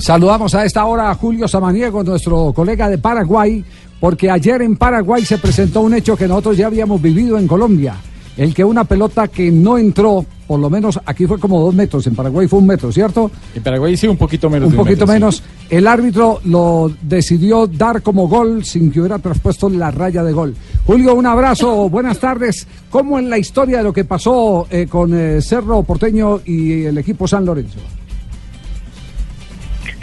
Saludamos a esta hora a Julio Samaniego, nuestro colega de Paraguay, porque ayer en Paraguay se presentó un hecho que nosotros ya habíamos vivido en Colombia. El que una pelota que no entró, por lo menos aquí fue como dos metros, en Paraguay fue un metro, ¿cierto? En Paraguay sí, un poquito menos. Un de poquito metro, sí. menos. El árbitro lo decidió dar como gol sin que hubiera traspuesto la raya de gol. Julio, un abrazo, buenas tardes. ¿Cómo en la historia de lo que pasó eh, con eh, Cerro Porteño y el equipo San Lorenzo?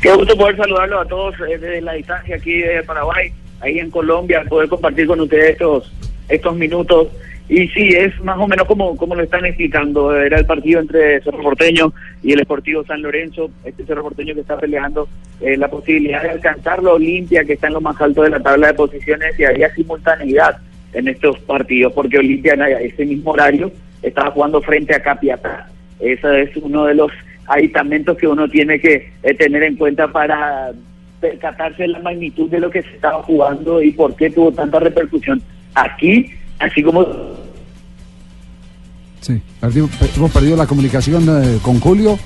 Qué gusto poder saludarlos a todos eh, desde la distancia aquí de Paraguay, ahí en Colombia, poder compartir con ustedes estos, estos minutos. Y sí, es más o menos como, como lo están explicando. Era el partido entre Cerro Porteño y el Esportivo San Lorenzo. Este Cerro Porteño que está peleando eh, la posibilidad de alcanzar la Olimpia, que está en lo más alto de la tabla de posiciones, y había simultaneidad en estos partidos, porque Olimpia en ese mismo horario estaba jugando frente a Capiatá. Ese es uno de los aditamentos que uno tiene que eh, tener en cuenta para percatarse de la magnitud de lo que se estaba jugando y por qué tuvo tanta repercusión aquí, así como Sí, perdimos- hemos perdido la comunicación eh, con Julio.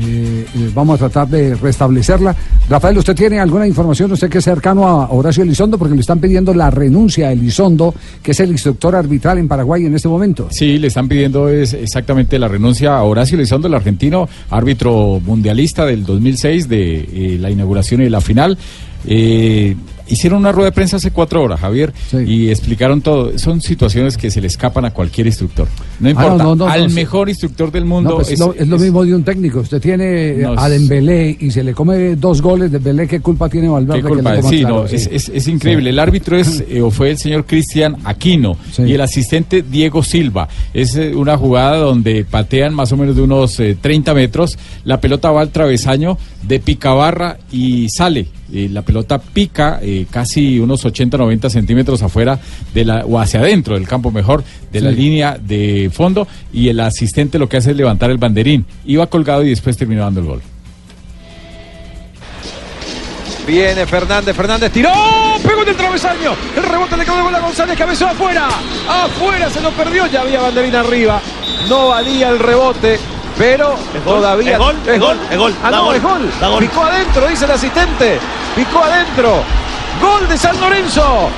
Eh, eh, vamos a tratar de restablecerla. Rafael, ¿usted tiene alguna información? Usted que es cercano a Horacio Elizondo, porque le están pidiendo la renuncia a Elizondo, que es el instructor arbitral en Paraguay en este momento. Sí, le están pidiendo es exactamente la renuncia a Horacio Elizondo, el argentino, árbitro mundialista del 2006 de eh, la inauguración y la final. Eh, hicieron una rueda de prensa hace cuatro horas, Javier, y explicaron todo. Son situaciones que se le escapan a cualquier instructor. No Ah, importa, no, no, no, al mejor instructor del mundo pues es, lo, es lo mismo de un técnico. Usted tiene a Dembélé y se le come dos goles de Dembélé. ¿Qué culpa tiene Valverde? ¿Qué que culpa le es? coma Sí, claro? no, Sí. es, es- es increíble. El árbitro es eh, o fue el señor Cristian Aquino y el asistente Diego Silva. Es eh, una jugada donde patean más o menos de unos eh, 30 metros. La pelota va al travesaño de picabarra y sale. Eh, la pelota pica eh, casi unos 80-90 centímetros afuera de la, o hacia adentro del campo mejor de la línea de fondo y el asistente lo que hace es levantar el banderín. Iba colgado y después terminó dando el gol. Viene Fernández, Fernández tiró, pegó en el travesaño. El rebote le quedó con la González, cabezó afuera. Afuera se lo perdió, ya había banderín arriba. No valía el rebote, pero gol, todavía. es gol, es gol, es gol, Ah, no, gol, es gol. gol. Picó adentro, dice el asistente. Picó adentro. Gol de San Lorenzo.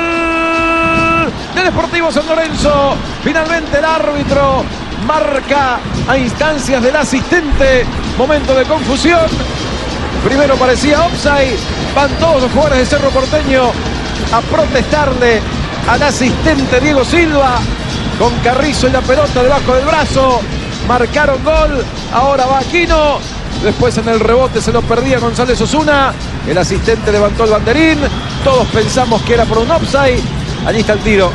Gol del Deportivo San Lorenzo. Finalmente el árbitro marca a instancias del asistente. Momento de confusión. Primero parecía offside. Van todos los jugadores de Cerro Porteño a protestarle al asistente Diego Silva. Con Carrizo y la pelota debajo del brazo. Marcaron gol. Ahora va Aquino. Después en el rebote se lo perdía González Osuna. El asistente levantó el banderín. Todos pensamos que era por un offside. Allí está el tiro.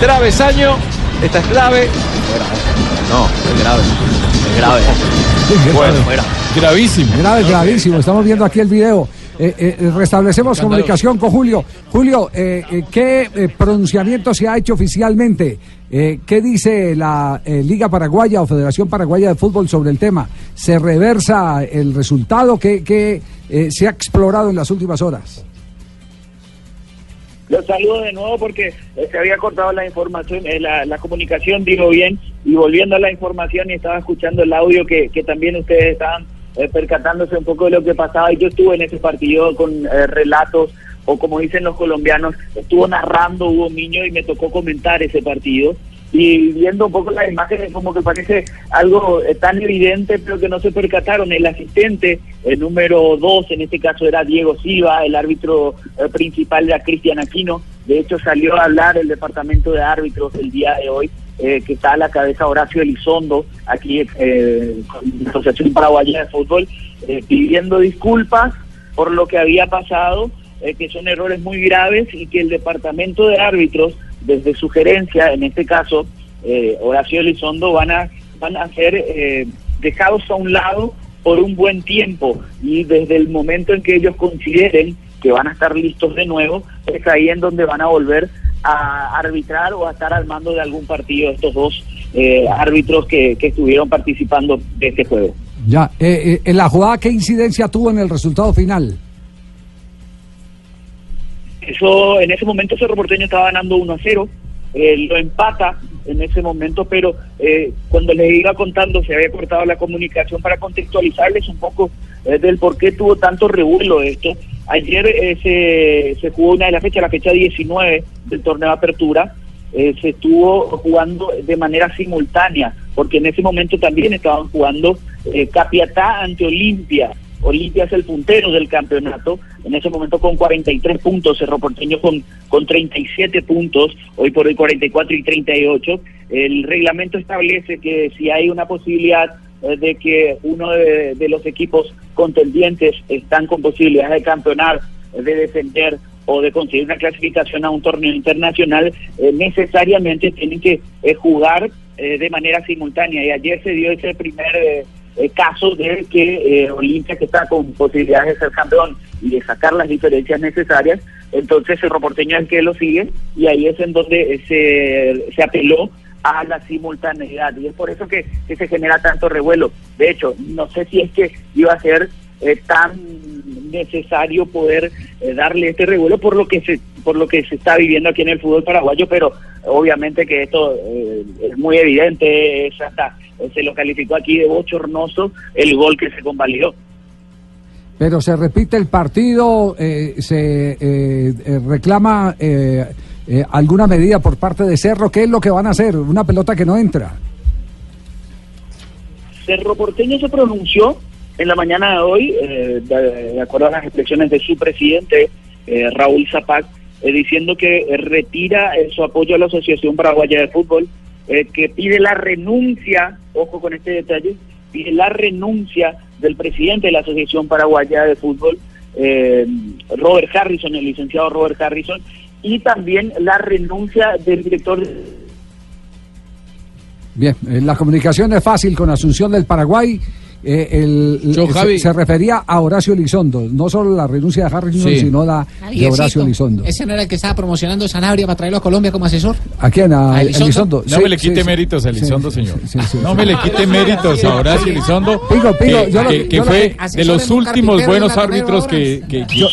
Travesaño. Esta es clave. No, es grave. Es grave. Bueno, fuera. Gravísimo. Grave, gravísimo. Estamos viendo aquí el video. Eh, eh, restablecemos comunicación con Julio. Julio, eh, eh, ¿qué eh, pronunciamiento se ha hecho oficialmente? Eh, ¿Qué dice la eh, Liga Paraguaya o Federación Paraguaya de Fútbol sobre el tema? ¿Se reversa el resultado que, que eh, se ha explorado en las últimas horas? Los saludo de nuevo porque eh, se había cortado la información, eh, la, la comunicación, digo bien, y volviendo a la información y estaba escuchando el audio que, que también ustedes estaban eh, percatándose un poco de lo que pasaba. Y yo estuve en ese partido con eh, relatos o como dicen los colombianos, estuvo narrando Hugo Miño y me tocó comentar ese partido. Y viendo un poco las imágenes como que parece algo eh, tan evidente pero que no se percataron. El asistente el número dos en este caso era Diego Silva el árbitro principal era Cristian Aquino. De hecho salió a hablar el departamento de árbitros el día de hoy eh, que está a la cabeza Horacio Elizondo aquí eh, la Asociación Paraguaya de Fútbol eh, pidiendo disculpas por lo que había pasado eh, que son errores muy graves y que el departamento de árbitros desde sugerencia, en este caso, eh, Horacio Elizondo, van a, van a eh, dejados a un lado por un buen tiempo. Y desde el momento en que ellos consideren que van a estar listos de nuevo, es ahí en donde van a volver a arbitrar o a estar al mando de algún partido estos dos eh, árbitros que, que, estuvieron participando de este juego. Ya, eh, eh, en la jugada, ¿qué incidencia tuvo en el resultado final? Eso, en ese momento Cerro Porteño estaba ganando 1 a 0, lo empata en ese momento, pero cuando les iba contando se había cortado la comunicación para contextualizarles un poco del por qué tuvo tanto revuelo esto. Ayer se, se jugó una de las fechas, la fecha 19 del torneo de apertura, eh, se estuvo jugando de manera simultánea, porque en ese momento también estaban jugando eh, Capiatá ante Olimpia. Olimpia es el puntero del campeonato, en ese momento con 43 puntos, Cerro Porteño con, con 37 puntos, hoy por hoy 44 y 38. El reglamento establece que si hay una posibilidad eh, de que uno de, los equipos contendientes están con posibilidades de campeonar, de defender o de conseguir una clasificación a un torneo internacional, eh, necesariamente tienen que eh, jugar eh, de manera simultánea. Y ayer se dio ese primer caso de que Olimpia, que está con posibilidades de ser campeón y de sacar las diferencias necesarias, entonces el Porteño es el que lo sigue y ahí es en donde se, se apeló a la simultaneidad y es por eso que, que se genera tanto revuelo. De hecho, no sé si es que iba a ser tan necesario poder eh, darle este revuelo por lo que se por lo que se está viviendo aquí en el fútbol paraguayo, pero obviamente que esto eh, es muy evidente, hasta se lo calificó aquí de bochornoso el gol que se convalidó. Pero se repite el partido, eh, se reclama alguna medida por parte de Cerro, ¿qué es lo que van a hacer? Una pelota que no entra. Cerro Porteño se pronunció en la mañana de hoy, eh, de, acuerdo a las expresiones de su presidente, eh, Raúl Zapac, eh, diciendo que retira su apoyo a la Asociación Paraguaya de Fútbol, que pide la renuncia, ojo con este detalle, pide la renuncia del presidente de la Asociación Paraguaya de Fútbol, Robert Harrison, el licenciado Robert Harrison, y también la renuncia del director. Bien, la comunicación es fácil con Asunción del Paraguay. Eh, el, se, refería a Horacio Elizondo, no solo la renuncia de Harrison, sino la de Horacio Elizondo. ¿Ese no era el que estaba promocionando Sanabria para traerlo a Colombia como asesor? ¿A quién? ¿A, Elizondo? No me le quite méritos a Elizondo, señor. no me le quite méritos a Horacio Elizondo, que, fue de los últimos buenos árbitros que,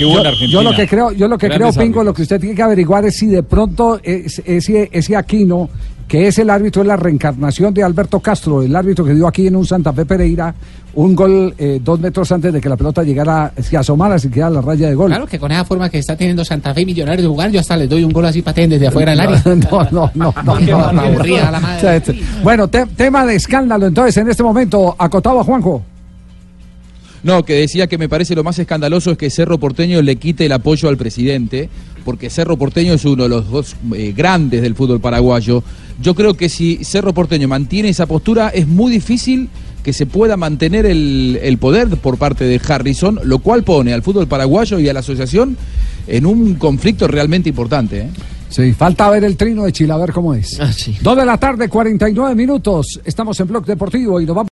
hubo en Argentina. Yo lo que creo, yo lo que creo Pingo, lo que usted tiene que averiguar es si de pronto ese, ese Aquino que es el árbitro, es la reencarnación de Alberto Castro, el árbitro que dio aquí en un Santa Fe Pereira un gol eh, dos metros antes de que la pelota llegara, se asomara siquiera a la raya de gol. Claro, que con esa forma que está teniendo Santa Fe Millonarios de jugar, yo hasta le doy un gol así patente desde afuera del área. No, no, no. no, madre. Este, bueno, tema de escándalo entonces en este momento, acotado a Juanjo. No, que decía que me parece lo más escandaloso es que Cerro Porteño le quite el apoyo al presidente, porque Cerro Porteño es uno de los dos eh, grandes del fútbol paraguayo. Yo creo que si Cerro Porteño mantiene esa postura, es muy difícil que se pueda mantener el, poder por parte de Harrison, lo cual pone al fútbol paraguayo y a la asociación en un conflicto realmente importante. ¿eh? Sí, falta ver el trino de Chile, a ver cómo es. Ah, Dos de la tarde, 49 minutos. Estamos en Blog Deportivo y nos vamos.